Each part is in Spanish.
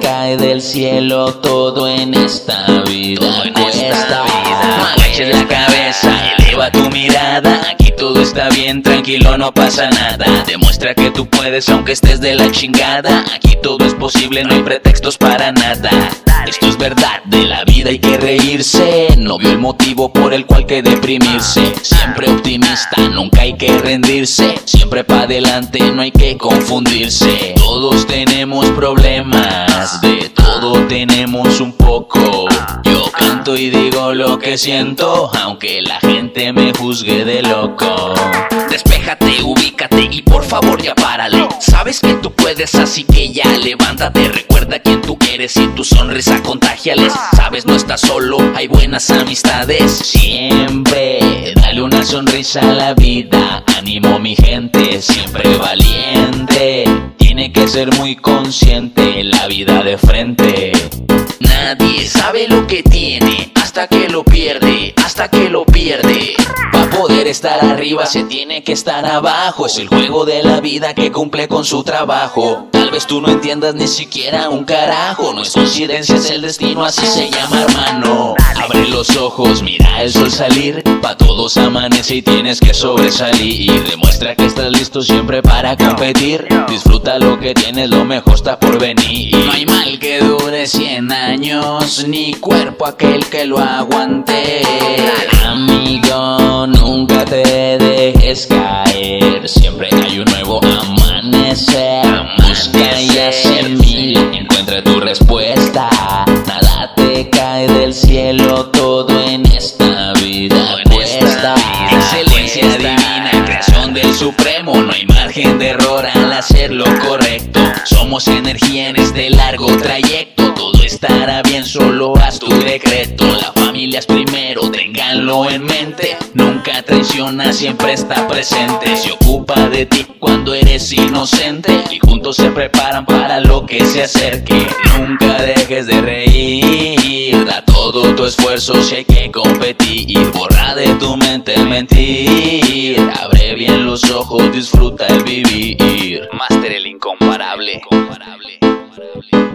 Cae del cielo, todo en esta vida. Todo en esta vida. No agaches la cabeza, eleva tu mirada. Está bien, tranquilo, no pasa nada. Demuestra que tú puedes, aunque estés de la chingada. Aquí todo es posible, no hay pretextos para nada. Esto es verdad, de la vida hay que reírse. No vio el motivo por el cual que deprimirse. Siempre optimista, nunca hay que rendirse. Siempre para adelante, no hay que confundirse. Todos tenemos problemas, de todo tenemos un poco. Canto y digo lo que siento, aunque la gente me juzgue de loco. Despéjate, ubícate y por favor ya párale. Sabes que tú puedes, así que ya levántate. Recuerda quién tú eres y tu sonrisa contagiales. Sabes, no estás solo, hay buenas amistades. Siempre dale una sonrisa a la vida. Ánimo mi gente, siempre valiente. Tiene que ser muy consciente la vida de frente. Nadie sabe lo que tiene hasta que lo pierde, hasta que lo pierde. Para poder estar arriba se tiene que estar abajo. Es el juego de la vida que cumple con su trabajo. Tal vez tú no entiendas ni siquiera un carajo. No es coincidencia, es el destino, así se llama hermano. Abre los ojos, mira el sol salir. Pa' todos amanece y tienes que sobresalir. Demuestra que estás listo siempre para competir. Disfruta lo que tienes, lo mejor está por venir. No hay mal que dure 100 años, ni cuerpo aquel que lo aguante. Amigo, nunca te dejes caer. Siempre hay un nuevo amanecer. Cielo, todo en esta vida cuesta. Excelencia divina, creación del Supremo. No hay margen de error al hacer lo correcto. Somos energía en este largo trayecto. Todo estará bien, solo haz tu decreto. La familia es primero, ténganlo en mente. Nunca traiciona, siempre está presente. Se ocupa de ti cuando eres inocente. Y juntos se preparan para lo que se acerque. Nunca dejes de reír. Todo tu esfuerzo si hay que competir. Borra de tu mente el mentir. Abre bien los ojos, disfruta el vivir. Master el incomparable.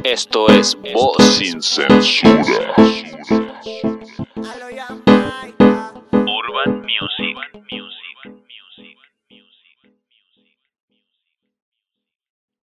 Esto es Voz sin Censura.